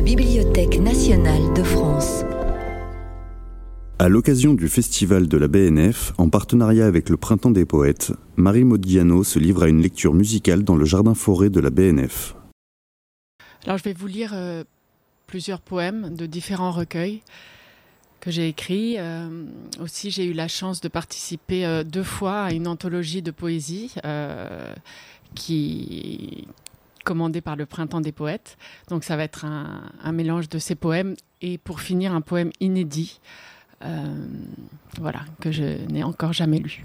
la Bibliothèque nationale de France. À l'occasion du festival de la BNF, en partenariat avec le Printemps des Poètes, Marie Modiano se livre à une lecture musicale dans le jardin forêt de la BNF. Alors je vais vous lire euh, plusieurs poèmes de différents recueils que j'ai écrits. Euh, aussi j'ai eu la chance de participer euh, deux fois à une anthologie de poésie qui commandée par le Printemps des Poètes. Donc ça va être un, un mélange de ces poèmes et pour finir un poème inédit euh, voilà, que je n'ai encore jamais lu.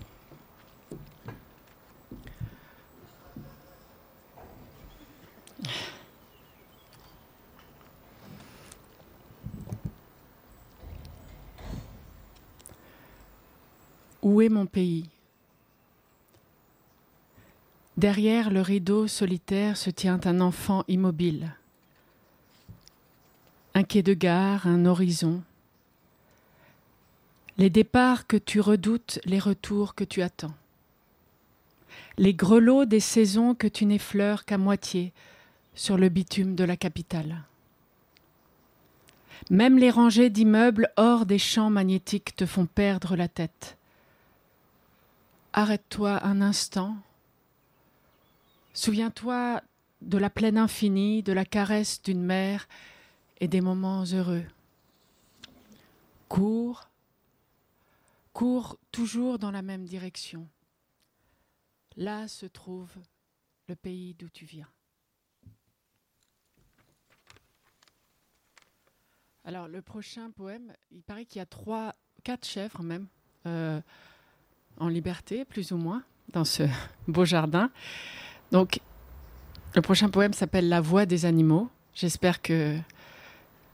Où est mon pays? Derrière le rideau solitaire se tient un enfant immobile. Un quai de gare, un horizon, les départs que tu redoutes, les retours que tu attends. Les grelots des saisons que tu n'effleures qu'à moitié sur le bitume de la capitale. Même les rangées d'immeubles hors des champs magnétiques te font perdre la tête. Arrête-toi un instant. Souviens-toi de la plaine infinie, de la caresse d'une mère et des moments heureux. Cours, cours toujours dans la même direction. Là se trouve le pays d'où tu viens. Alors le prochain poème, il paraît qu'il y a trois, quatre chèvres même euh, en liberté, plus ou moins, dans ce beau jardin. Donc le prochain poème s'appelle La voix des animaux. J'espère que,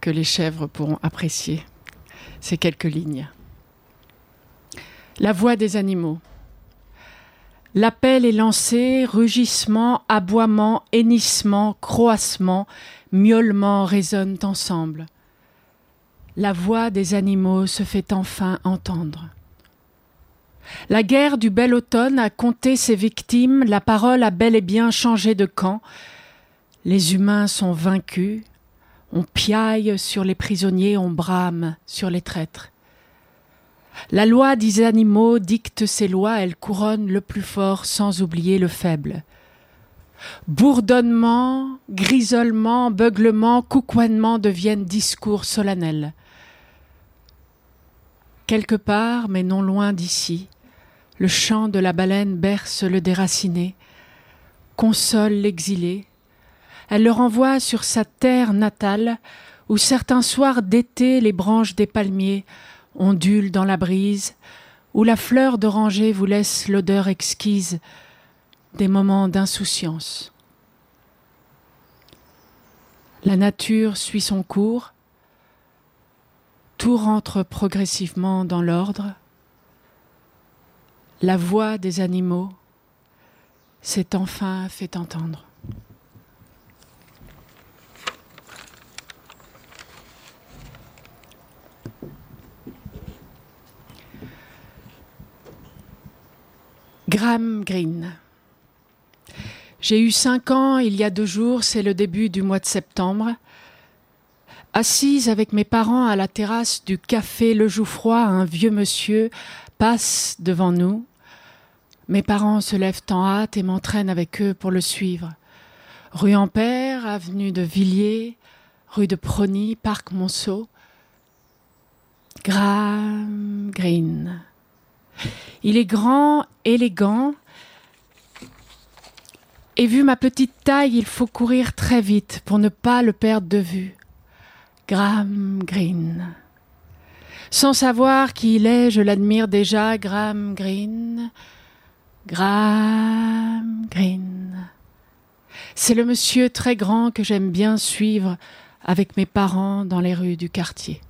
les chèvres pourront apprécier ces quelques lignes. La voix des animaux. L'appel est lancé, rugissement, aboiement, hennissement, croassement, miaulement résonnent ensemble. La voix des animaux se fait enfin entendre. La guerre du bel automne a compté ses victimes, la parole a bel et bien changé de camp. Les humains sont vaincus, on piaille sur les prisonniers, on brame sur les traîtres. La loi des animaux dicte ses lois, elle couronne le plus fort sans oublier le faible. Bourdonnement, grisolement, beuglement, coucoinement deviennent discours solennels. Quelque part, mais non loin d'ici, le chant de la baleine berce le déraciné, console l'exilé. Elle le renvoie sur sa terre natale, où certains soirs d'été les branches des palmiers ondule dans la brise, où la fleur d'oranger vous laisse l'odeur exquise des moments d'insouciance. La nature suit son cours, tout rentre progressivement dans l'ordre, la voix des animaux s'est enfin fait entendre. Graham Greene. J'ai eu cinq ans il y a deux jours, c'est le début du mois de septembre. Assise avec mes parents à la terrasse du café Le Jouffroy, un vieux monsieur passe devant nous. Mes parents se lèvent en hâte et m'entraînent avec eux pour le suivre. Rue Ampère, avenue de Villiers, rue de Prony, parc Monceau. Graham Greene. Il est grand, élégant. Et vu ma petite taille, il faut courir très vite pour ne pas le perdre de vue. Graham Greene. Sans savoir qui il est, je l'admire déjà, Graham Greene. Graham Greene. C'est le monsieur très grand que j'aime bien suivre avec mes parents dans les rues du quartier.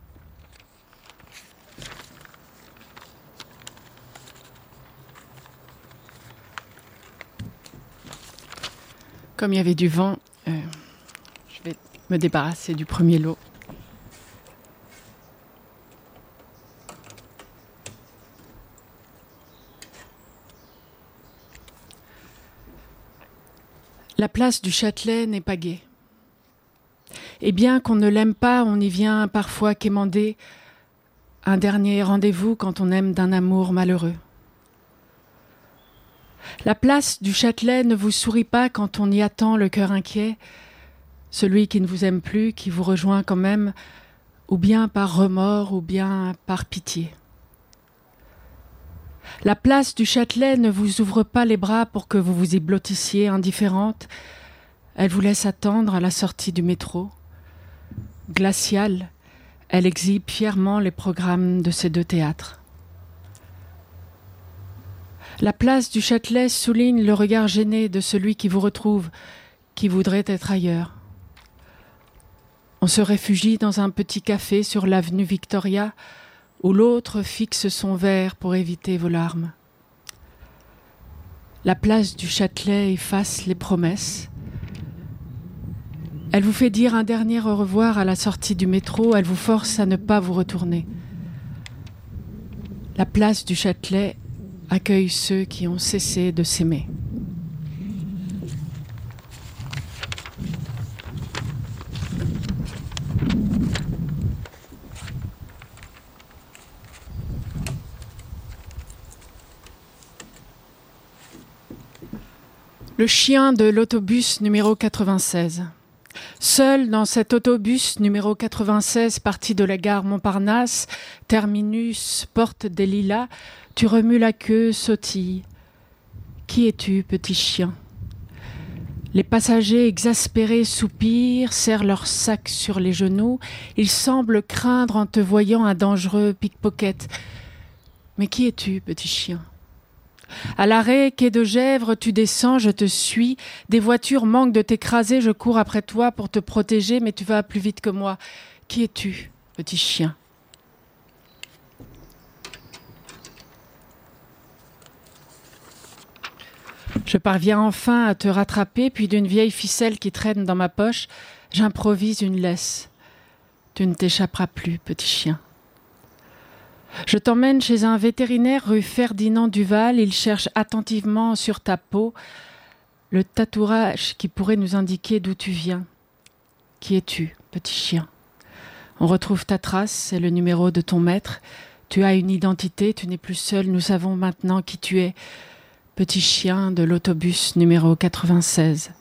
Comme il y avait du vent, euh, je vais me débarrasser du premier lot. La place du Châtelet n'est pas gaie. Et bien qu'on ne l'aime pas, on y vient parfois quémander un dernier rendez-vous quand on aime d'un amour malheureux. La place du Châtelet ne vous sourit pas quand on y attend le cœur inquiet, celui qui ne vous aime plus, qui vous rejoint quand même, ou bien par remords, ou bien par pitié. La place du Châtelet ne vous ouvre pas les bras pour que vous vous y blottissiez indifférente. Elle vous laisse attendre à la sortie du métro. Glaciale, elle exhibe fièrement les programmes de ces deux théâtres. La place du Châtelet souligne le regard gêné de celui qui vous retrouve, qui voudrait être ailleurs. On se réfugie dans un petit café sur l'avenue Victoria, où l'autre fixe son verre pour éviter vos larmes. La place du Châtelet efface les promesses. Elle vous fait dire un dernier au revoir à la sortie du métro, elle vous force à ne pas vous retourner. La place du Châtelet accueille ceux qui ont cessé de s'aimer. Le chien de l'autobus numéro 96. Seul dans cet autobus numéro 96 parti de la gare Montparnasse, terminus porte des lilas, tu remues la queue, sautille. Qui es-tu, petit chien? Les passagers exaspérés soupirent, serrent leurs sacs sur les genoux. Ils semblent craindre en te voyant un dangereux pickpocket. Mais qui es-tu, petit chien? À l'arrêt, quai de Gèvres, tu descends, je te suis. Des voitures manquent de t'écraser, je cours après toi pour te protéger, mais tu vas plus vite que moi. Qui es-tu, petit chien? Je parviens enfin à te rattraper, puis d'une vieille ficelle qui traîne dans ma poche, j'improvise une laisse. Tu ne t'échapperas plus, petit chien. Je t'emmène chez un vétérinaire rue Ferdinand Duval. Il cherche attentivement sur ta peau le tatouage qui pourrait nous indiquer d'où tu viens. Qui es-tu, petit chien? On retrouve ta trace et le numéro de ton maître. Tu as une identité, tu n'es plus seul, nous savons maintenant qui tu es. Petit chien de l'autobus numéro 96.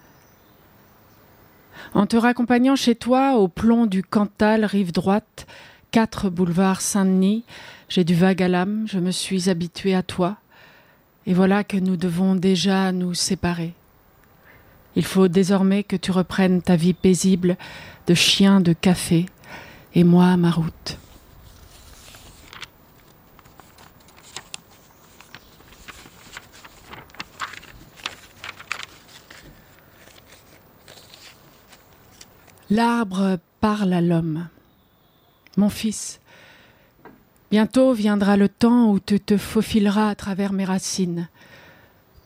En te raccompagnant chez toi au plomb du Cantal, rive droite, 4 boulevard Saint-Denis, j'ai du vague à l'âme, je me suis habituée à toi, et voilà que nous devons déjà nous séparer. Il faut désormais que tu reprennes ta vie paisible de chien de café, et moi ma route. L'arbre parle à l'homme. Mon fils, bientôt viendra le temps où tu te faufileras à travers mes racines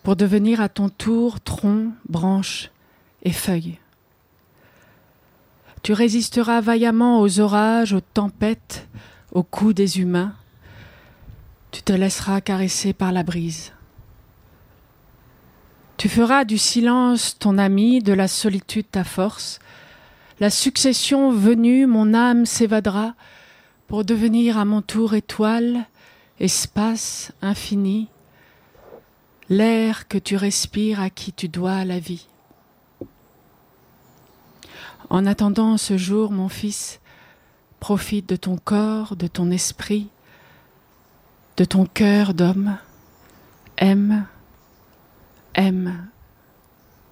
pour devenir à ton tour tronc, branche et feuille. Tu résisteras vaillamment aux orages, aux tempêtes, aux coups des humains. Tu te laisseras caresser par la brise. Tu feras du silence ton ami, de la solitude ta force, la succession venue, mon âme s'évadera pour devenir à mon tour étoile, espace infini, l'air que tu respires à qui tu dois la vie. En attendant ce jour, mon fils, profite de ton corps, de ton esprit, de ton cœur d'homme, aime, aime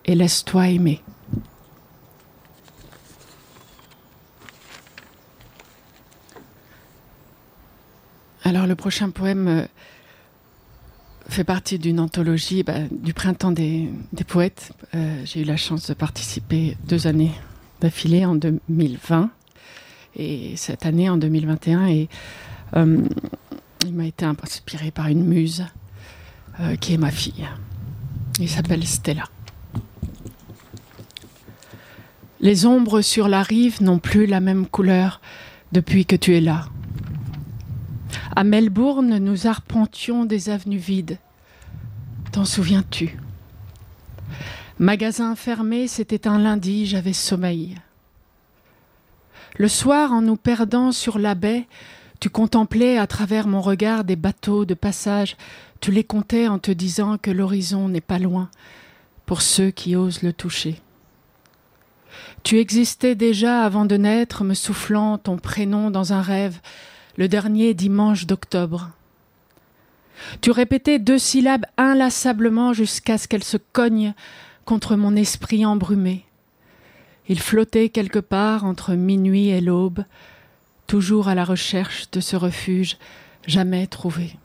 et laisse-toi aimer. Alors le prochain poème euh, fait partie d'une anthologie bah, du printemps des, poètes. Euh, j'ai eu la chance de participer deux années d'affilée en 2020 et cette année en 2021 et euh, il m'a été inspiré par une muse qui est ma fille. Il s'appelle Stella. Les ombres sur la rive n'ont plus la même couleur depuis que tu es là. À Melbourne, nous arpentions des avenues vides. T'en souviens-tu? Magasin fermé, c'était un lundi, j'avais sommeil. Le soir, en nous perdant sur la baie, tu contemplais à travers mon regard des bateaux de passage, tu les comptais en te disant que l'horizon n'est pas loin pour ceux qui osent le toucher. Tu existais déjà avant de naître, me soufflant ton prénom dans un rêve, le dernier dimanche d'octobre. Tu répétais deux syllabes inlassablement jusqu'à ce qu'elles se cognent contre mon esprit embrumé. Il flottait quelque part entre minuit et l'aube, toujours à la recherche de ce refuge jamais trouvé.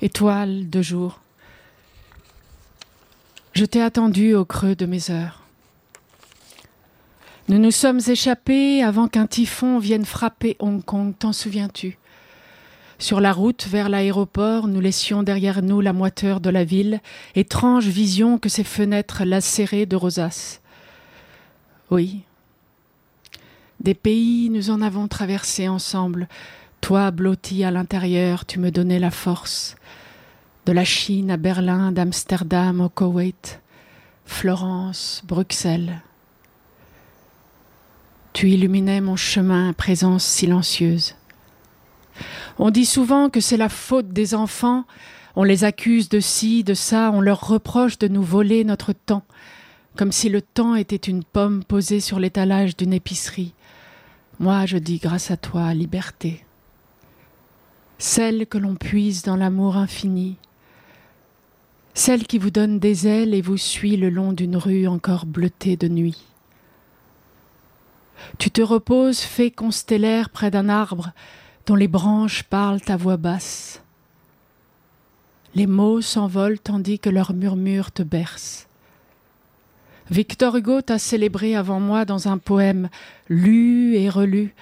Étoile de jour, je t'ai attendu au creux de mes heures. Nous nous sommes échappés avant qu'un typhon vienne frapper Hong Kong, t'en souviens-tu? Sur la route vers l'aéroport, nous laissions derrière nous la moiteur de la ville, étrange vision que ces fenêtres lacérées de rosaces. Oui. Des pays, nous en avons traversé ensemble. Toi, blotti à l'intérieur, tu me donnais la force. De la Chine à Berlin, d'Amsterdam au Koweït, Florence, Bruxelles. Tu illuminais mon chemin, présence silencieuse. On dit souvent que c'est la faute des enfants, on les accuse de ci, de ça, on leur reproche de nous voler notre temps, comme si le temps était une pomme posée sur l'étalage d'une épicerie. Moi, je dis grâce à toi, liberté. Celle que l'on puise dans l'amour infini, celle qui vous donne des ailes et vous suit le long d'une rue encore bleutée de nuit. Tu te reposes, fait constellaire près d'un arbre dont les branches parlent à voix basse. Les mots s'envolent tandis que leurs murmures te bercent. Victor Hugo t'a célébré avant moi dans un poème lu et relu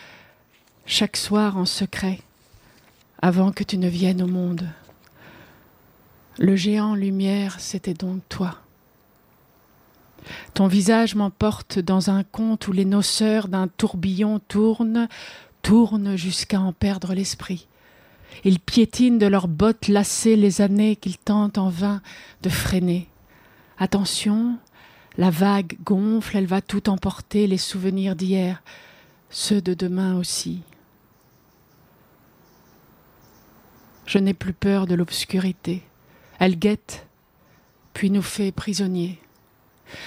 chaque soir en secret, avant que tu ne viennes au monde. Le géant lumière, c'était donc toi. Ton visage m'emporte dans un conte où les noceurs d'un tourbillon tournent, tournent jusqu'à en perdre l'esprit. Ils piétinent de leurs bottes lacées les années qu'ils tentent en vain de freiner. Attention, la vague gonfle, elle va tout emporter, les souvenirs d'hier, ceux de demain aussi. Je n'ai plus peur de l'obscurité. Elle guette, puis nous fait prisonniers.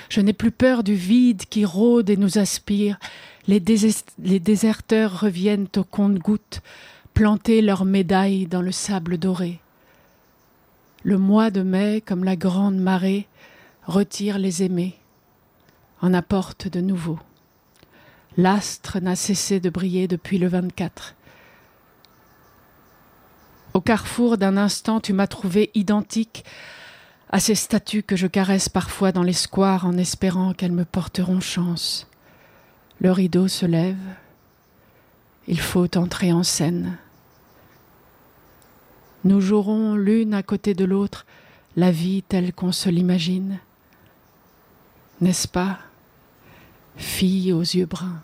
Je n'ai plus peur du vide qui rôde et nous aspire. Les, déserteurs reviennent au compte-gouttes, planter leurs médailles dans le sable doré. Le mois de mai, comme la grande marée, retire les aimés, en apporte de nouveaux. L'astre n'a cessé de briller depuis le 24. Au carrefour d'un instant, tu m'as trouvé identique à ces statues que je caresse parfois dans les squares en espérant qu'elles me porteront chance. Le rideau se lève. Il faut entrer en scène. Nous jouerons l'une à côté de l'autre la vie telle qu'on se l'imagine n'est-ce pas Fille aux yeux bruns?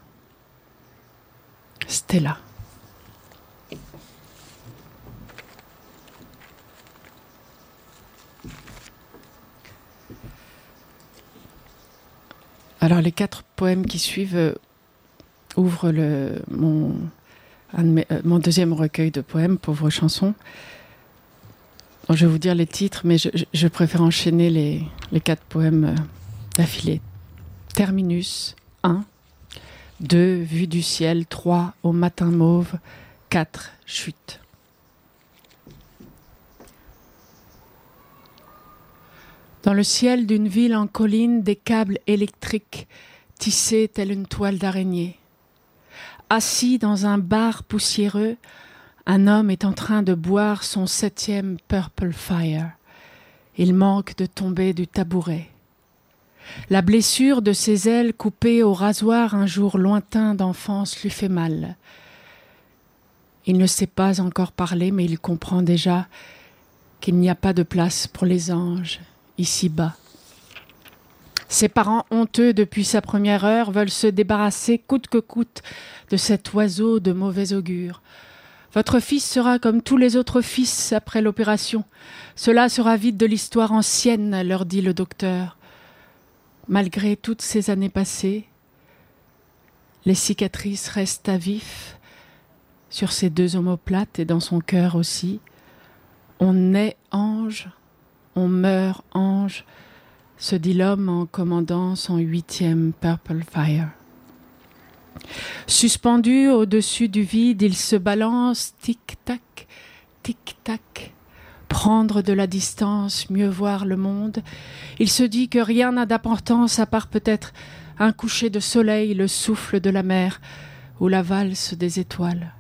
Stella. Alors les quatre poèmes qui suivent euh, ouvrent euh, mon deuxième recueil de poèmes, Pauvre chanson. je vais vous dire les titres, mais je, préfère enchaîner les, les quatre poèmes. Euh, d'affilée. Terminus 1, 2, vue du ciel, 3, au matin mauve, 4, chute. Dans le ciel d'une ville en colline, des câbles électriques tissés telle une toile d'araignée. Assis dans un bar poussiéreux, un homme est en train de boire son septième Purple Fire. Il manque de tomber du tabouret. La blessure de ses ailes coupées au rasoir un jour lointain d'enfance lui fait mal. Il ne sait pas encore parler, mais il comprend déjà qu'il n'y a pas de place pour les anges ici-bas. Ses parents, honteux depuis sa première heure, veulent se débarrasser coûte que coûte de cet oiseau de mauvais augure. Votre fils sera comme tous les autres fils après l'opération. Cela sera vite de l'histoire ancienne, leur dit le docteur malgré toutes ces années passées, Les cicatrices restent à vif sur ses deux omoplates et dans son cœur aussi. On naît ange, on meurt ange, se dit l'homme en commandant son huitième Purple Fire. Suspendu au-dessus du vide, il se balance, tic-tac, tic-tac. Prendre de la distance, mieux voir le monde. Il se dit que rien n'a d'importance à part peut-être un coucher de soleil, le souffle de la mer ou la valse des étoiles.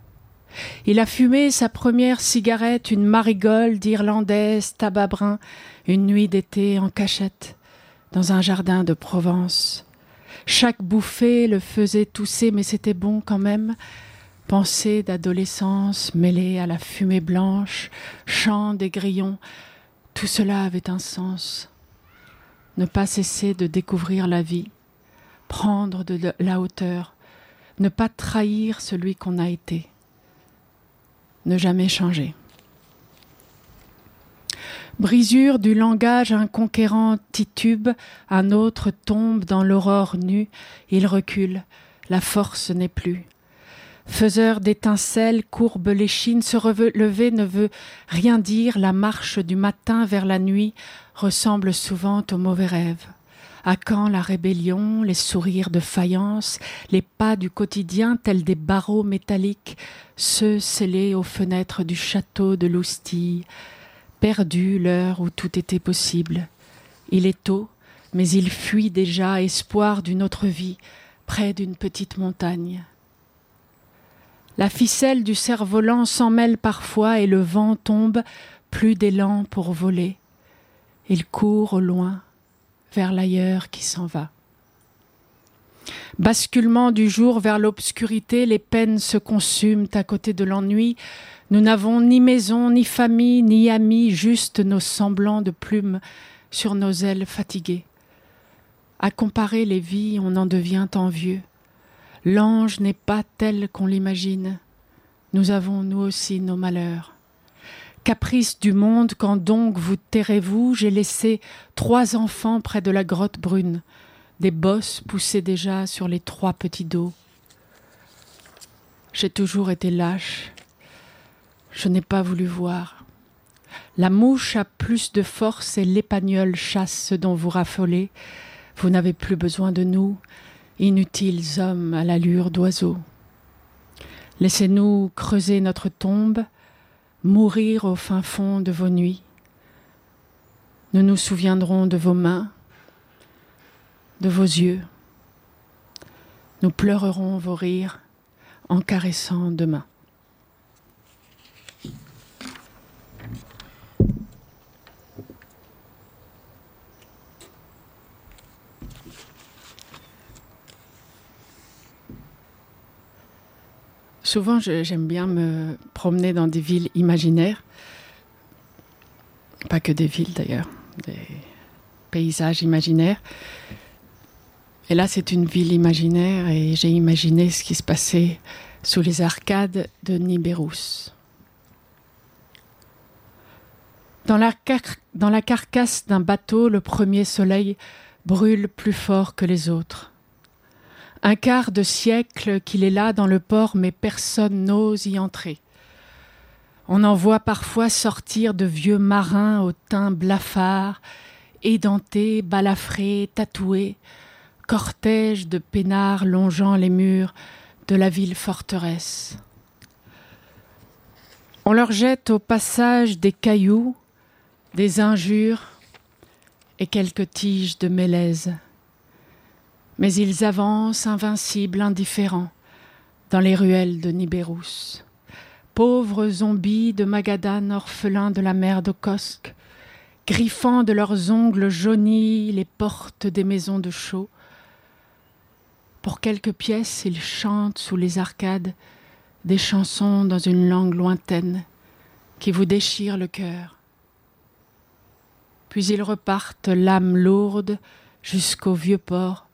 Il a fumé sa première cigarette, une marigold irlandaise, tabac brun, une nuit d'été en cachette, dans un jardin de Provence. Chaque bouffée le faisait tousser, mais c'était bon quand même. Pensée d'adolescence mêlée à la fumée blanche, chant des grillons, tout cela avait un sens. Ne pas cesser de découvrir la vie, prendre de la hauteur, ne pas trahir celui qu'on a été, ne jamais changer. Brisure du langage, un conquérant titube, un autre tombe dans l'aurore nue, il recule, la force n'est plus. Faiseur d'étincelles, courbe l'échine, se relever ne veut rien dire, la marche du matin vers la nuit ressemble souvent au mauvais rêve. À quand la rébellion, les sourires de faïence, les pas du quotidien tels des barreaux métalliques, ceux scellés aux fenêtres du château de Loustille, perdu l'heure où tout était possible. Il est tôt, mais il fuit déjà, espoir d'une autre vie, près d'une petite montagne. La ficelle du cerf-volant s'en mêle parfois et le vent tombe, plus d'élan pour voler. Il court au loin, vers l'ailleurs qui s'en va. Basculement du jour vers l'obscurité, les peines se consument à côté de l'ennui, nous n'avons ni maison, ni famille, ni amis, juste nos semblants de plumes sur nos ailes fatiguées. À comparer les vies, on en devient envieux. L'ange n'est pas tel qu'on l'imagine. Nous avons, nous aussi, nos malheurs. Caprice du monde, quand donc vous tairez-vous J'ai laissé trois enfants près de la grotte brune. Des bosses poussaient déjà sur les trois petits dos. J'ai toujours été lâche, je n'ai pas voulu voir. La mouche a plus de force et l'épagnole chasse ce dont vous raffolez. Vous n'avez plus besoin de nous, inutiles hommes à l'allure d'oiseaux. Laissez-nous creuser notre tombe, mourir au fin fond de vos nuits. Nous nous souviendrons de vos mains, de vos yeux. Nous pleurerons vos rires en caressant demain. Souvent, j'aime bien me promener dans des villes imaginaires. Pas que des villes d'ailleurs, des paysages imaginaires. Et là, c'est une ville imaginaire et j'ai imaginé ce qui se passait sous les arcades de Nibérous. Dans la, dans la carcasse d'un bateau, le premier soleil brûle plus fort que les autres. Un quart de siècle qu'il est là dans le port, mais personne n'ose y entrer. On en voit parfois sortir de vieux marins au teint blafard, édentés, balafrés, tatoués, cortège de peinards longeant les murs de la ville forteresse. On leur jette au passage des cailloux, des injures et quelques tiges de mélèze mais ils avancent invincibles, indifférents, dans les ruelles de Nibérous. Pauvres zombies de Magadan, orphelins de la mer de Kosque, griffant de leurs ongles jaunis les portes des maisons de chaux. Pour quelques pièces, ils chantent sous les arcades des chansons dans une langue lointaine qui vous déchire le cœur. Puis ils repartent l'âme lourde jusqu'au vieux port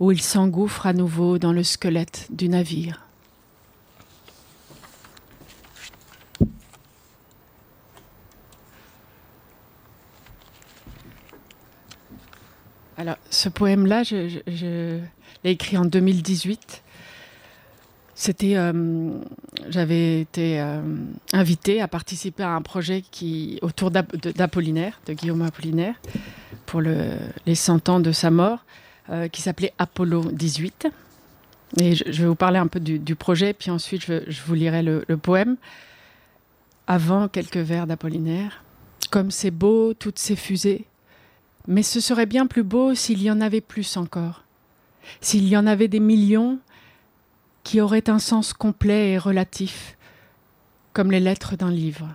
où il s'engouffre à nouveau dans le squelette du navire. Alors, ce poème-là, je, l'ai écrit en 2018. C'était, euh, j'avais été euh, invitée à participer à un projet qui autour d'Apollinaire, de Guillaume Apollinaire, pour le, les 100 ans de sa mort, euh, qui s'appelait Apollo 18. Et je, vais vous parler un peu du, projet, puis ensuite je, vous lirai le, le, poème. Avant quelques vers d'Apollinaire. Comme c'est beau, toutes ces fusées. Mais ce serait bien plus beau s'il y en avait plus encore. S'il y en avait des millions qui auraient un sens complet et relatif, comme les lettres d'un livre.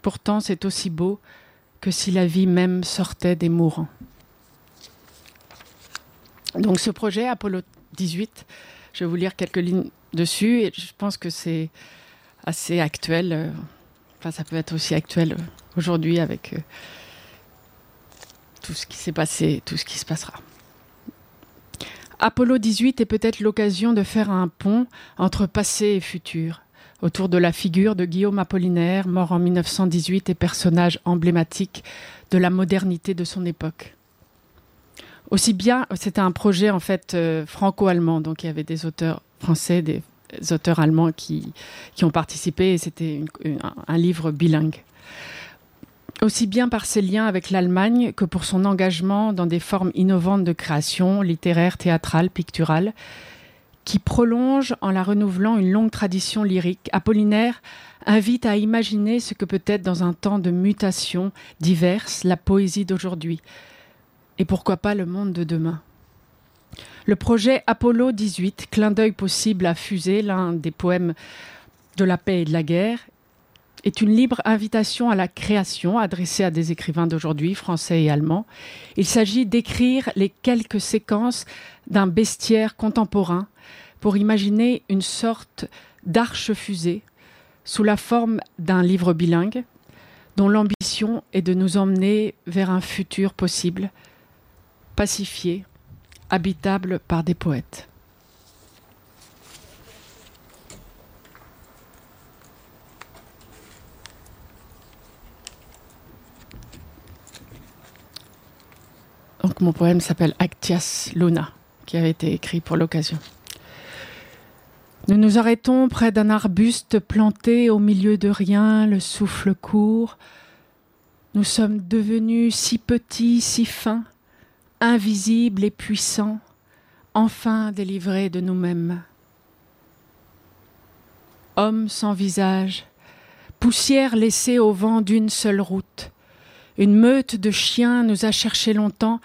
Pourtant, c'est aussi beau que si la vie même sortait des mourants. Donc ce projet, Apollo 18, je vais vous lire quelques lignes dessus et je pense que c'est assez actuel. Enfin, ça peut être aussi actuel aujourd'hui avec euh, tout ce qui s'est passé, tout ce qui se passera. Apollo 18 est peut-être l'occasion de faire un pont entre passé et futur, autour de la figure de Guillaume Apollinaire, mort en 1918 et personnage emblématique de la modernité de son époque. Aussi bien, c'était un projet en fait euh, franco-allemand, donc il y avait des auteurs français, des auteurs allemands qui, ont participé et c'était un livre bilingue. Aussi bien par ses liens avec l'Allemagne que pour son engagement dans des formes innovantes de création, littéraire, théâtrale, picturale, qui prolonge en la renouvelant une longue tradition lyrique. Apollinaire invite à imaginer ce que peut être dans un temps de mutation diverses la poésie d'aujourd'hui, et pourquoi pas le monde de demain? Le projet Apollo 18, clin d'œil possible à Fusée, l'un des poèmes de la paix et de la guerre, est une libre invitation à la création adressée à des écrivains d'aujourd'hui, français et allemands. Il s'agit d'écrire les quelques séquences d'un bestiaire contemporain pour imaginer une sorte d'arche-fusée sous la forme d'un livre bilingue dont l'ambition est de nous emmener vers un futur possible, pacifié, habitable par des poètes. Donc mon poème s'appelle Actias Luna, qui avait été écrit pour l'occasion. Nous nous arrêtons près d'un arbuste planté au milieu de rien, le souffle court. Nous sommes devenus si petits, si fins, invisibles et puissants, enfin délivrés de nous-mêmes. Hommes sans visage, poussière laissée au vent d'une seule route, une meute de chiens nous a cherchés longtemps,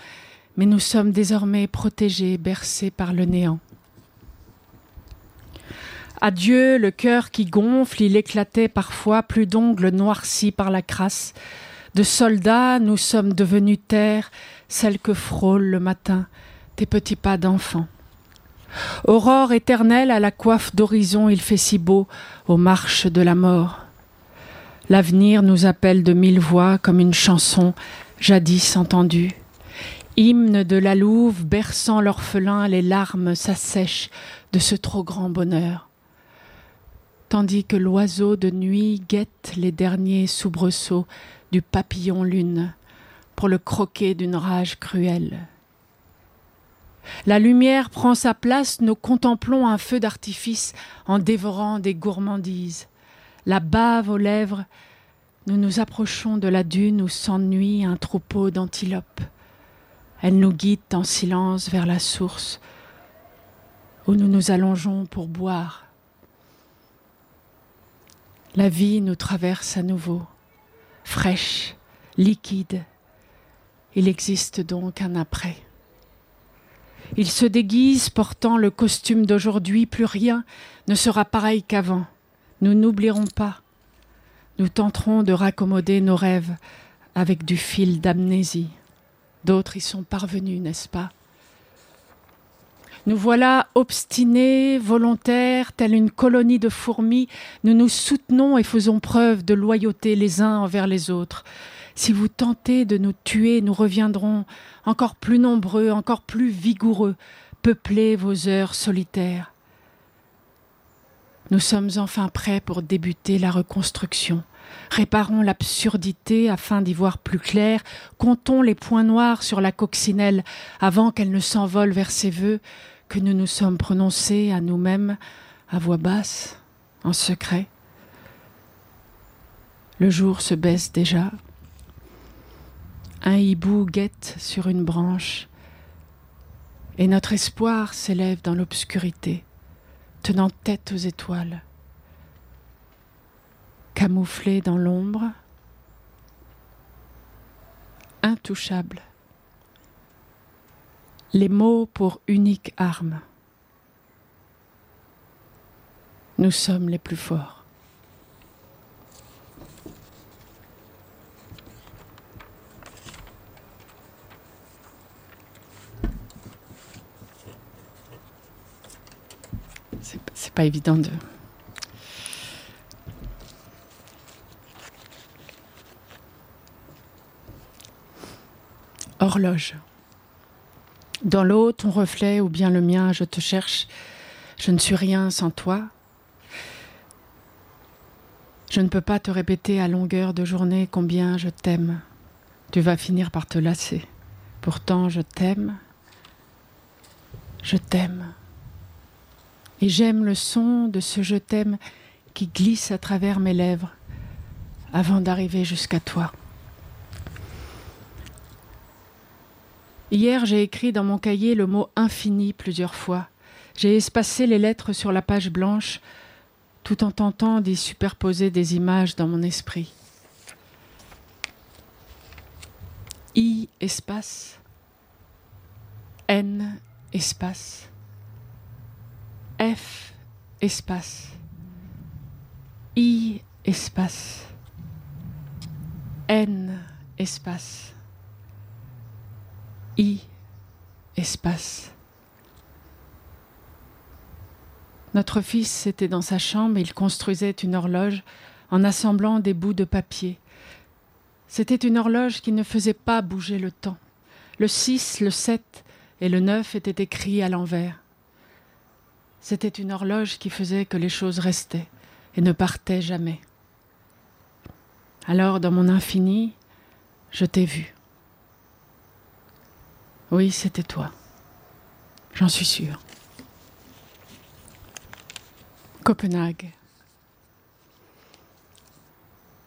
mais nous sommes désormais protégés, bercés par le néant. Adieu le cœur qui gonfle, il éclatait parfois, plus d'ongles noircis par la crasse. De soldats, nous sommes devenus terre, celle que frôle le matin tes petits pas d'enfant. Aurore éternelle à la coiffe d'horizon, il fait si beau aux marches de la mort. L'avenir nous appelle de mille voix comme une chanson jadis entendue. Hymne de la louve berçant l'orphelin, les larmes s'assèchent de ce trop grand bonheur. Tandis que l'oiseau de nuit guette les derniers soubresauts du papillon lune pour le croquer d'une rage cruelle. La lumière prend sa place, nous contemplons un feu d'artifice en dévorant des gourmandises la bave aux lèvres, nous nous approchons de la dune où s'ennuie un troupeau d'antilopes. Elles nous guident en silence vers la source où nous nous allongeons pour boire. La vie nous traverse à nouveau, fraîche, liquide. Il existe donc un après. Il se déguise portant le costume d'aujourd'hui, plus rien ne sera pareil qu'avant. Nous n'oublierons pas. Nous tenterons de raccommoder nos rêves avec du fil d'amnésie. D'autres y sont parvenus, n'est-ce pas? Nous voilà obstinés, volontaires, telle une colonie de fourmis. Nous nous soutenons et faisons preuve de loyauté les uns envers les autres. Si vous tentez de nous tuer, nous reviendrons encore plus nombreux, encore plus vigoureux, peupler vos heures solitaires. Nous sommes enfin prêts pour débuter la reconstruction, Réparons l'absurdité afin d'y voir plus clair, comptons les points noirs sur la coccinelle avant qu'elle ne s'envole vers ses vœux que nous nous sommes prononcés à nous-mêmes à voix basse, en secret. Le jour se baisse déjà. Un hibou guette sur une branche et notre espoir s'élève dans l'obscurité, tenant tête aux étoiles camouflé dans l'ombre, intouchable. Les mots pour unique arme. Nous sommes les plus forts. C'est évident de horloge. Dans l'eau, ton reflet ou bien le mien, je te cherche. Je ne suis rien sans toi. Je ne peux pas te répéter à longueur de journée combien je t'aime. Tu vas finir par te lasser. Pourtant, je t'aime. Je t'aime. Et j'aime le son de ce je t'aime qui glisse à travers mes lèvres avant d'arriver jusqu'à toi. Hier, j'ai écrit dans mon cahier le mot infini plusieurs fois. J'ai espacé les lettres sur la page blanche, tout en tentant d'y superposer des images dans mon esprit. I espace, N espace, F espace, I espace, N espace. I, espace. Notre fils était dans sa chambre et il construisait une horloge en assemblant des bouts de papier. C'était une horloge qui ne faisait pas bouger le temps. Le 6, le 7 et le 9 étaient écrits à l'envers. C'était une horloge qui faisait que les choses restaient et ne partaient jamais. Alors, dans mon infini, je t'ai vu. Oui, c'était toi. J'en suis sûre. Copenhague.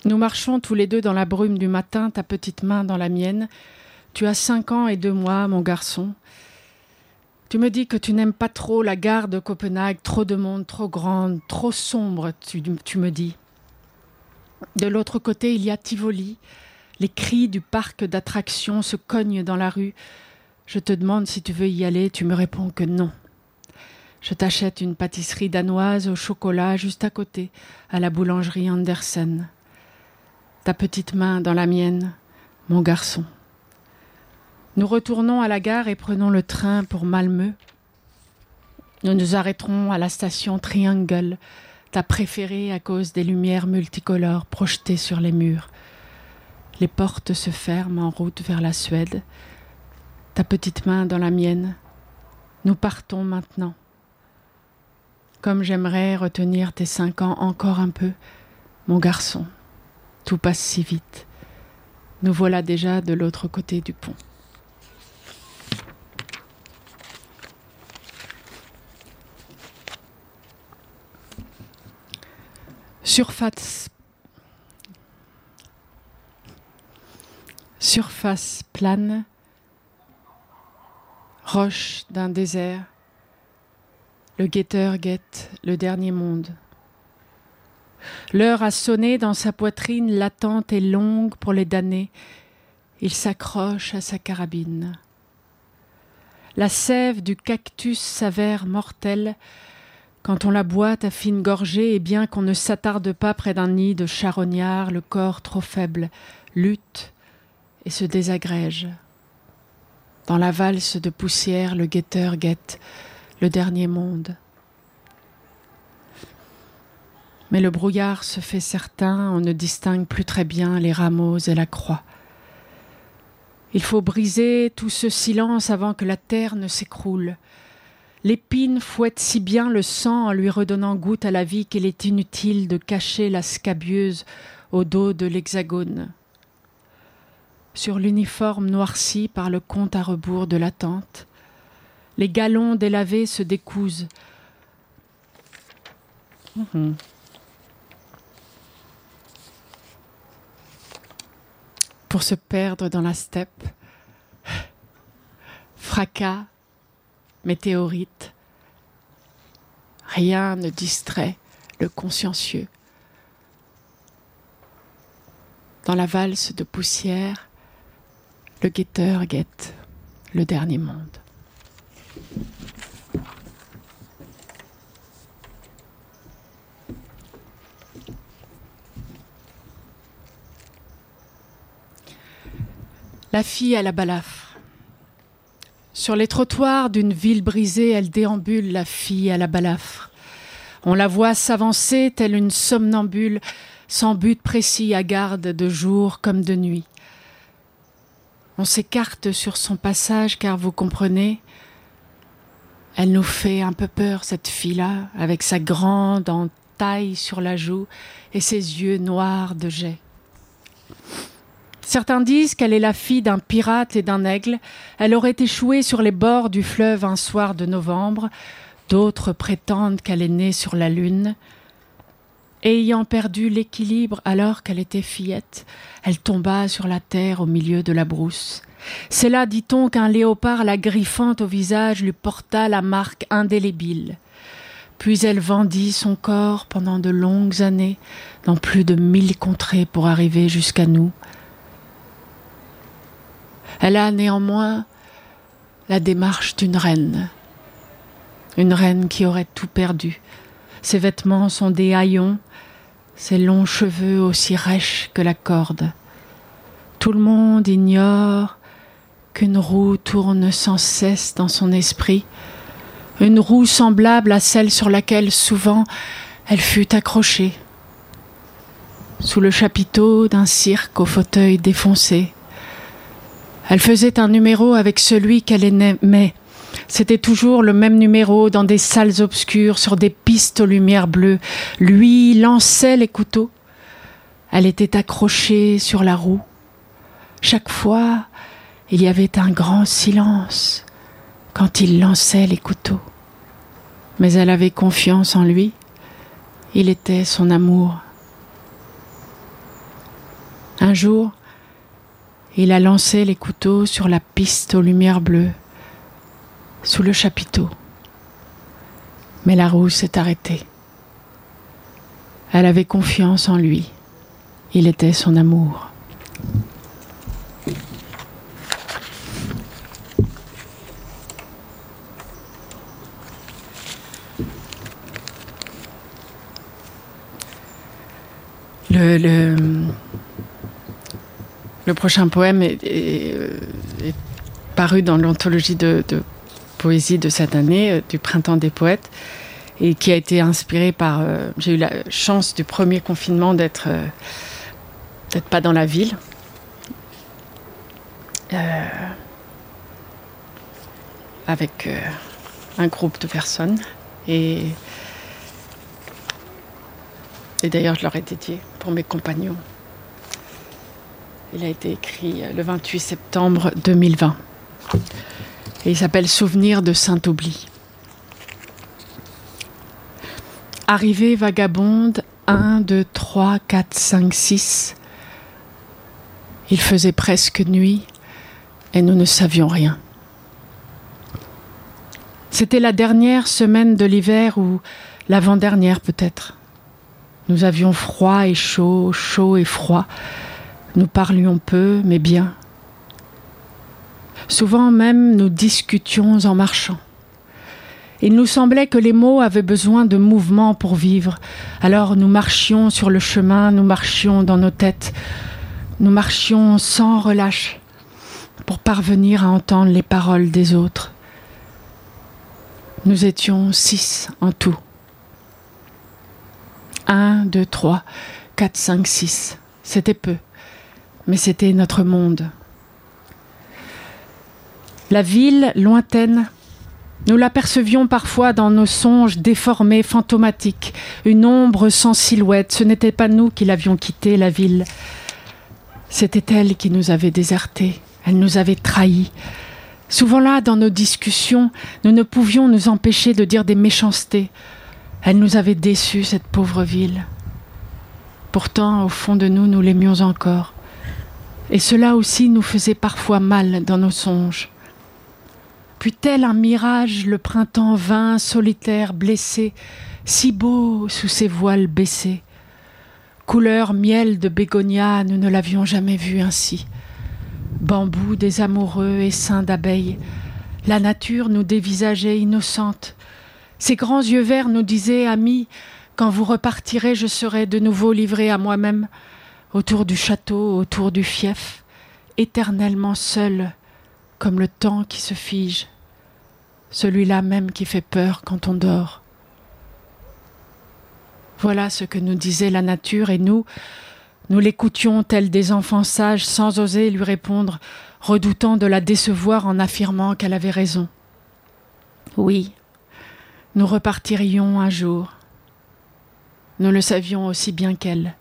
Nous marchons tous les deux dans la brume du matin, ta petite main dans la mienne. Tu as cinq ans et deux mois, mon garçon. Tu me dis que tu n'aimes pas trop la gare de Copenhague, trop de monde, trop grande, trop sombre, tu, me dis. De l'autre côté, il y a Tivoli. Les cris du parc d'attractions se cognent dans la rue. Je te demande si tu veux y aller, tu me réponds que non. Je t'achète une pâtisserie danoise au chocolat juste à côté, à la boulangerie Andersen. Ta petite main dans la mienne, mon garçon. Nous retournons à la gare et prenons le train pour Malmö. Nous nous arrêterons à la station Triangle, ta préférée à cause des lumières multicolores projetées sur les murs. Les portes se ferment en route vers la Suède ta petite main dans la mienne. Nous partons maintenant. Comme j'aimerais retenir tes cinq ans encore un peu, mon garçon. Tout passe si vite. Nous voilà déjà de l'autre côté du pont. Surface surface plane Roche d'un désert, le guetteur guette le dernier monde. L'heure a sonné dans sa poitrine latente et longue pour les damnés. Il s'accroche à sa carabine. La sève du cactus s'avère mortelle quand on la boite à fine gorgée et bien qu'on ne s'attarde pas près d'un nid de charognard, le corps trop faible lutte et se désagrège. Dans la valse de poussière, le guetteur guette le dernier monde. Mais le brouillard se fait certain, on ne distingue plus très bien les rameaux et la croix. Il faut briser tout ce silence avant que la terre ne s'écroule. L'épine fouette si bien le sang en lui redonnant goutte à la vie qu'il est inutile de cacher la scabieuse au dos de l'hexagone. Sur l'uniforme noirci par le compte à rebours de la tente, les galons délavés se décousent. Mhm. Pour se perdre dans la steppe, fracas, météorites, rien ne distrait le consciencieux. Dans la valse de poussière, le guetteur guette le dernier monde. La fille à la balafre. Sur les trottoirs d'une ville brisée, elle déambule, la fille à la balafre. On la voit s'avancer telle une somnambule, sans but précis à garde de jour comme de nuit. On s'écarte sur son passage car vous comprenez, elle nous fait un peu peur, cette fille-là, avec sa grande entaille sur la joue et ses yeux noirs de jet. Certains disent qu'elle est la fille d'un pirate et d'un aigle. Elle aurait échoué sur les bords du fleuve un soir de novembre. D'autres prétendent qu'elle est née sur la lune. Ayant perdu l'équilibre alors qu'elle était fillette, elle tomba sur la terre au milieu de la brousse. C'est là, dit-on, qu'un léopard la griffant au visage lui porta la marque indélébile. Puis elle vendit son corps pendant de longues années dans plus de mille contrées pour arriver jusqu'à nous. Elle a néanmoins la démarche d'une reine, une reine qui aurait tout perdu. Ses vêtements sont des haillons, ses longs cheveux aussi rêches que la corde. Tout le monde ignore qu'une roue tourne sans cesse dans son esprit, une roue semblable à celle sur laquelle souvent elle fut accrochée, sous le chapiteau d'un cirque au fauteuil défoncé. Elle faisait un numéro avec celui qu'elle aimait. C'était toujours le même numéro dans des salles obscures, sur des pistes aux lumières bleues. Lui lançait les couteaux. Elle était accrochée sur la roue. Chaque fois, il y avait un grand silence quand il lançait les couteaux. Mais elle avait confiance en lui. Il était son amour. Un jour, il a lancé les couteaux sur la piste aux lumières bleues, sous le chapiteau. Mais la roue s'est arrêtée. Elle avait confiance en lui. Il était son amour. Le, le, le prochain poème est, paru dans l'anthologie de, poésie de cette année, euh, du Printemps des poètes, et qui a été inspiré par. Euh, J'ai eu la chance du premier confinement d'être euh, pas dans la ville. Avec un groupe de personnes. Et, et d'ailleurs, je leur ai dédié pour mes compagnons. Il a été écrit le 28 septembre 2020. Et il s'appelle Souvenir de Saint-Oubli. Arrivée vagabonde 1, 2, 3, 4, 5, 6. Il faisait presque nuit et nous ne savions rien. C'était la dernière semaine de l'hiver ou l'avant-dernière peut-être. Nous avions froid et chaud, chaud et froid. Nous parlions peu, mais bien. Souvent même nous discutions en marchant. Il nous semblait que les mots avaient besoin de mouvement pour vivre. Alors nous marchions sur le chemin, nous marchions dans nos têtes, nous marchions sans relâche pour parvenir à entendre les paroles des autres. Nous étions six en tout. Un, deux, trois, quatre, cinq, six. C'était peu, mais c'était notre monde. La ville lointaine Nous l'apercevions parfois dans nos songes déformés, fantomatiques, une ombre sans silhouette. Ce n'était pas nous qui l'avions quittée, la ville. C'était elle qui nous avait désertés. Elle nous avait trahis. Souvent là, dans nos discussions, nous ne pouvions nous empêcher de dire des méchancetés. Elle nous avait déçus, cette pauvre ville. Pourtant, au fond de nous, nous l'aimions encore. Et cela aussi nous faisait parfois mal dans nos songes. Puis tel un mirage, le printemps vint, solitaire, blessé, si beau sous ses voiles baissés. Couleur miel de bégonia, nous ne l'avions jamais vu ainsi. Bambou des amoureux et sein d'abeilles, la nature nous dévisageait innocente. Ses grands yeux verts nous disaient, amis, quand vous repartirez, je serai de nouveau livré à moi-même, autour du château, autour du fief, éternellement seul, comme le temps qui se fige celui-là même qui fait peur quand on dort. Voilà ce que nous disait la nature et nous, nous l'écoutions tels des enfants sages sans oser lui répondre, redoutant de la décevoir en affirmant qu'elle avait raison. Oui, nous repartirions un jour. Nous le savions aussi bien qu'elle.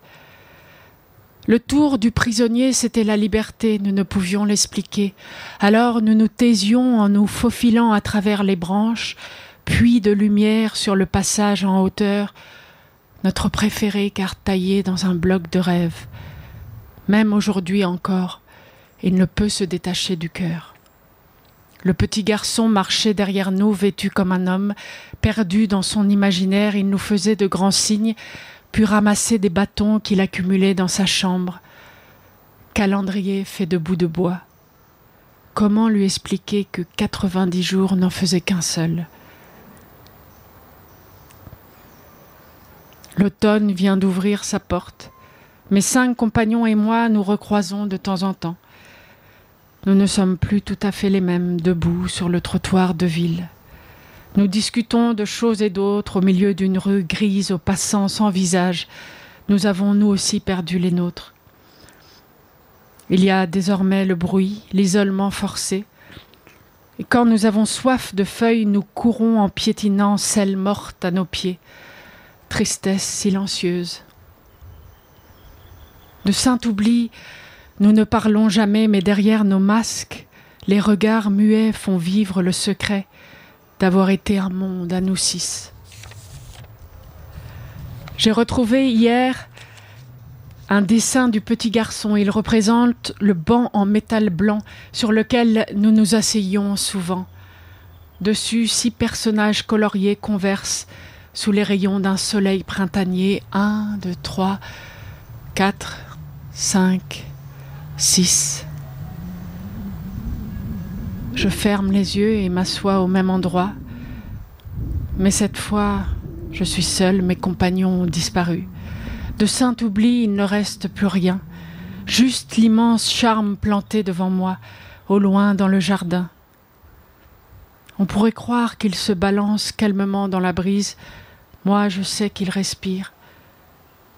Le tour du prisonnier, c'était la liberté, nous ne pouvions l'expliquer. Alors nous nous taisions en nous faufilant à travers les branches, puis de lumière sur le passage en hauteur, notre préféré car taillé dans un bloc de rêve. Même aujourd'hui encore, il ne peut se détacher du cœur. Le petit garçon marchait derrière nous, vêtu comme un homme, perdu dans son imaginaire, il nous faisait de grands signes, puis ramasser des bâtons qu'il accumulait dans sa chambre. Calendrier fait de bout de bois. Comment lui expliquer que quatre-vingt-dix jours n'en faisaient qu'un seul? L'automne vient d'ouvrir sa porte. Mes cinq compagnons et moi nous recroisons de temps en temps. Nous ne sommes plus tout à fait les mêmes, debout sur le trottoir de ville. Nous discutons de choses et d'autres au milieu d'une rue grise aux passants sans visage. Nous avons nous aussi perdu les nôtres. Il y a désormais le bruit, l'isolement forcé. Et quand nous avons soif de feuilles, nous courons en piétinant celles mortes à nos pieds. Tristesse silencieuse. De saint oubli, nous ne parlons jamais, mais derrière nos masques, les regards muets font vivre le secret d'avoir été un monde à nous six. J'ai retrouvé hier un dessin du petit garçon. Il représente le banc en métal blanc sur lequel nous nous asseyions souvent. Dessus, six personnages coloriés conversent sous les rayons d'un soleil printanier. Un, deux, trois, quatre, cinq, six. Je ferme les yeux et m'assois au même endroit. Mais cette fois, je suis seule, mes compagnons ont disparu. De saint oubli, il ne reste plus rien, juste l'immense charme planté devant moi, au loin dans le jardin. On pourrait croire qu'il se balance calmement dans la brise. Moi, je sais qu'il respire.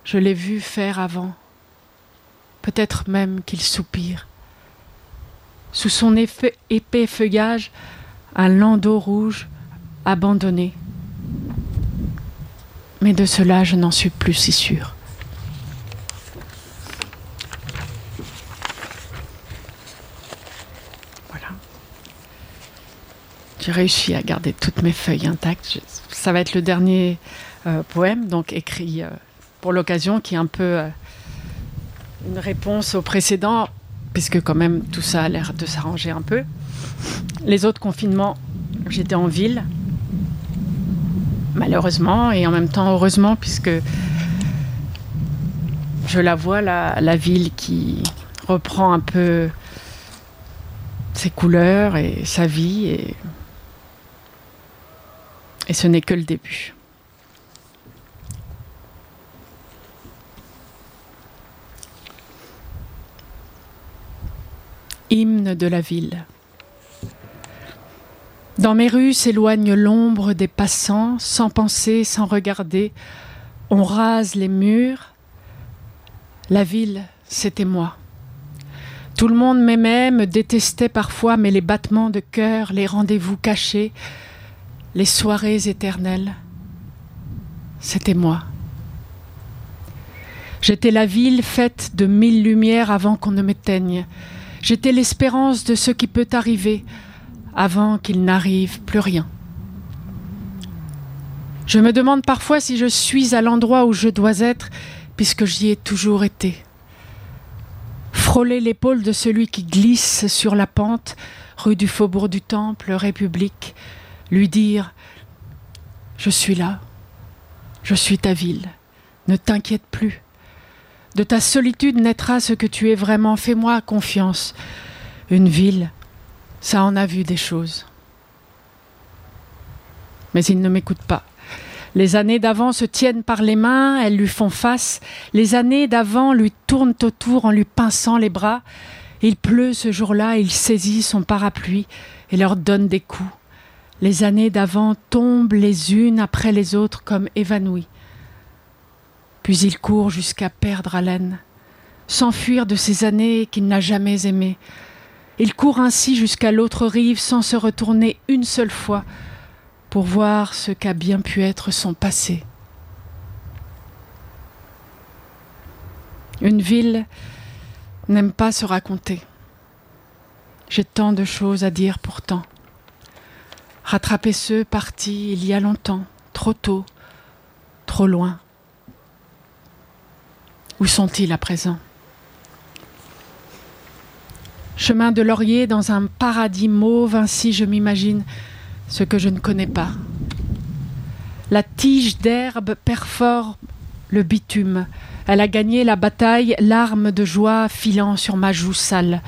Je l'ai vu faire avant. Peut-être même qu'il soupire. Sous son épais feuillage, un landau rouge abandonné. Mais de cela, je n'en suis plus si sûre. Voilà. J'ai réussi à garder toutes mes feuilles intactes. Ça va être le dernier euh, poème, donc écrit euh, pour l'occasion, qui est un peu euh, une réponse au précédent puisque quand même tout ça a l'air de s'arranger un peu. Les autres confinements, j'étais en ville, malheureusement, et en même temps heureusement, puisque je la vois, la, la ville qui reprend un peu ses couleurs et sa vie, et, et ce n'est que le début. De la ville. Dans mes rues s'éloigne l'ombre des passants, sans penser, sans regarder. On rase les murs. La ville, c'était moi. Tout le monde m'aimait, me détestait parfois, mais les battements de cœur, les rendez-vous cachés, les soirées éternelles, c'était moi. J'étais la ville faite de mille lumières avant qu'on ne m'éteigne. J'étais l'espérance de ce qui peut arriver avant qu'il n'arrive plus rien. Je me demande parfois si je suis à l'endroit où je dois être, puisque j'y ai toujours été. Frôler l'épaule de celui qui glisse sur la pente, rue du Faubourg du Temple, République, lui dire Je suis là, je suis ta ville, ne t'inquiète plus. De ta solitude naîtra ce que tu es vraiment. Fais-moi confiance. Une ville, ça en a vu des choses. Mais il ne m'écoute pas. Les années d'avant se tiennent par les mains, elles lui font face. Les années d'avant lui tournent autour en lui pinçant les bras. Il pleut ce jour-là, il saisit son parapluie et leur donne des coups. Les années d'avant tombent les unes après les autres comme évanouies. Puis il court jusqu'à perdre haleine, s'enfuir de ces années qu'il n'a jamais aimées. Il court ainsi jusqu'à l'autre rive sans se retourner une seule fois pour voir ce qu'a bien pu être son passé. Une ville n'aime pas se raconter. J'ai tant de choses à dire pourtant. Rattraper ceux partis il y a longtemps, trop tôt, trop loin. Où sont-ils à présent? Chemin de laurier dans un paradis mauve, ainsi je m'imagine ce que je ne connais pas. La tige d'herbe perfore le bitume. Elle a gagné la bataille, larmes de joie filant sur ma joue sale.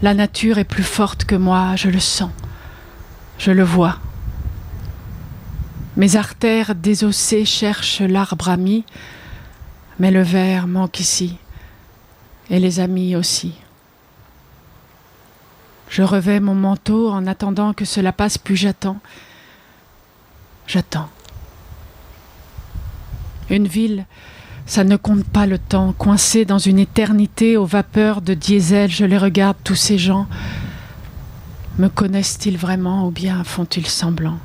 La nature est plus forte que moi, je le sens, je le vois. Mes artères désossées cherchent l'arbre ami, mais le verre manque ici, et les amis aussi. Je revais mon manteau en attendant que cela passe, puis j'attends. J'attends. Une ville, ça ne compte pas le temps, coincé dans une éternité aux vapeurs de diesel, je les regarde, tous ces gens. Me connaissent-ils vraiment ou bien font-ils semblant?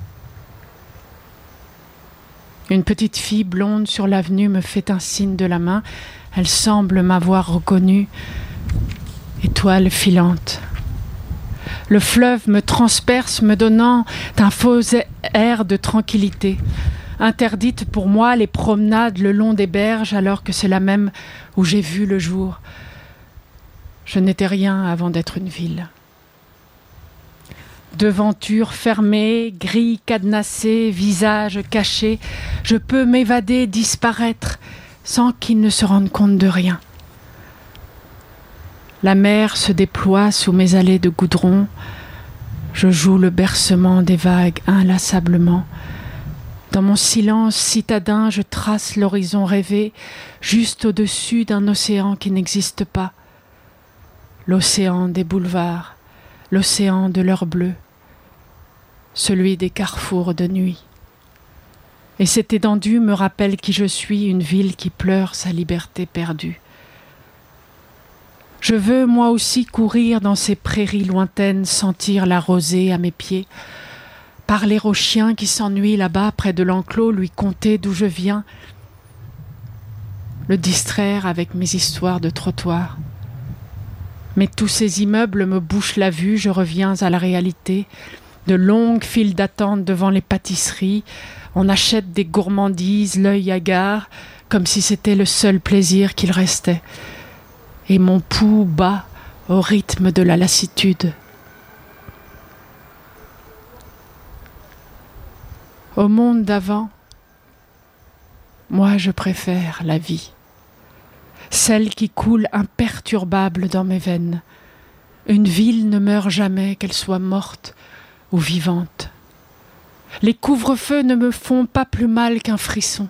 Une petite fille blonde sur l'avenue me fait un signe de la main. Elle semble m'avoir reconnue. Étoile filante. Le fleuve me transperce, me donnant un faux air de tranquillité. Interdite pour moi les promenades le long des berges, alors que c'est la même où j'ai vu le jour. Je n'étais rien avant d'être une ville devantures fermées, grilles cadenassées, visages cachés, je peux m'évader, disparaître, sans qu'ils ne se rendent compte de rien. La mer se déploie sous mes allées de goudron, je joue le bercement des vagues inlassablement. Dans mon silence citadin, je trace l'horizon rêvé, juste au-dessus d'un océan qui n'existe pas. L'océan des boulevards, l'océan de l'heure bleue celui des carrefours de nuit. Et cette étendue me rappelle qui je suis, une ville qui pleure sa liberté perdue. Je veux moi aussi courir dans ces prairies lointaines, sentir la rosée à mes pieds, parler aux chiens qui s'ennuient là-bas près de l'enclos, lui conter d'où je viens, le distraire avec mes histoires de trottoir. Mais tous ces immeubles me bouchent la vue, je reviens à la réalité, de longues files d'attente devant les pâtisseries. On achète des gourmandises, l'œil hagard, comme si c'était le seul plaisir qu'il restait. Et mon pouls bat au rythme de la lassitude. Au monde d'avant, moi je préfère la vie, celle qui coule imperturbable dans mes veines. Une ville ne meurt jamais, qu'elle soit morte ou vivante. Les couvre-feux ne me font pas plus mal qu'un frisson.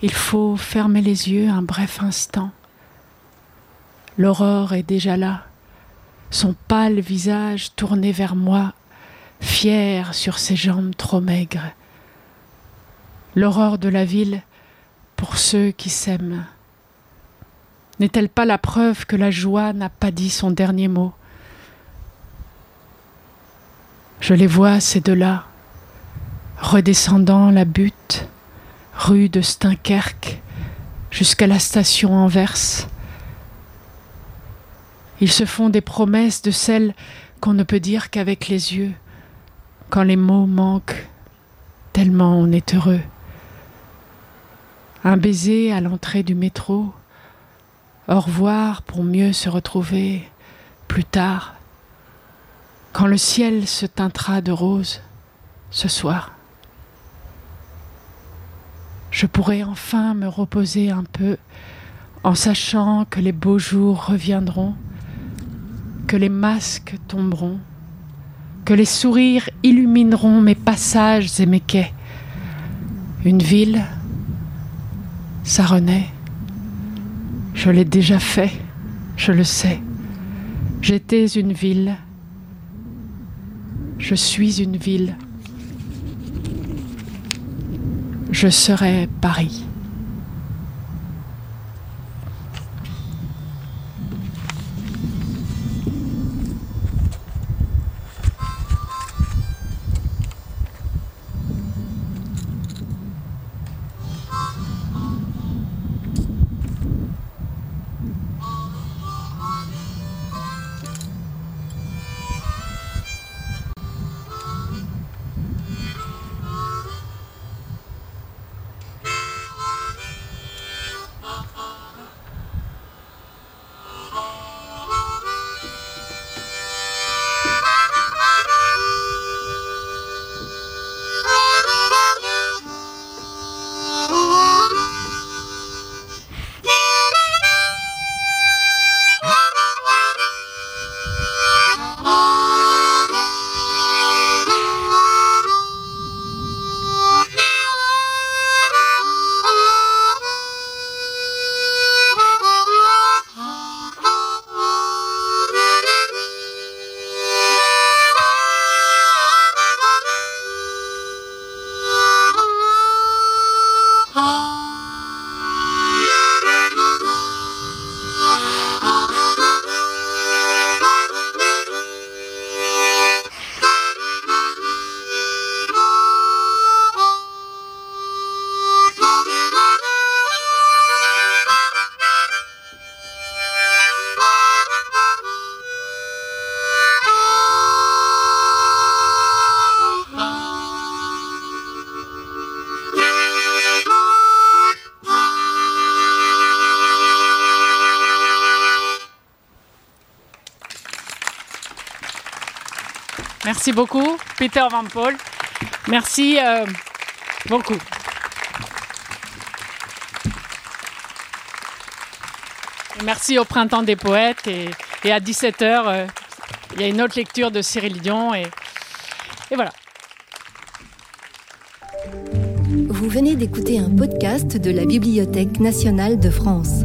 Il faut fermer les yeux un bref instant. L'aurore est déjà là, son pâle visage tourné vers moi, fier sur ses jambes trop maigres. L'aurore de la ville pour ceux qui s'aiment. N'est-elle pas la preuve que la joie n'a pas dit son dernier mot? Je les vois, ces deux-là, redescendant la butte, rue de Stinkerque, jusqu'à la station Anvers. Ils se font des promesses de celles qu'on ne peut dire qu'avec les yeux, quand les mots manquent, tellement on est heureux. Un baiser à l'entrée du métro, au revoir pour mieux se retrouver plus tard, quand le ciel se teintera de rose ce soir. Je pourrai enfin me reposer un peu en sachant que les beaux jours reviendront, que les masques tomberont, que les sourires illumineront mes passages et mes quais. Une ville, ça renaît. Je l'ai déjà fait, je le sais. J'étais une ville. Je suis une ville. Je serai Paris. Merci beaucoup, Peter Van Paul. Merci euh, beaucoup. merci au Printemps des Poètes. Et, à 17h, euh, il y a une autre lecture de Cyril Dion. Et, et voilà. Vous venez d'écouter un podcast de la Bibliothèque nationale de France.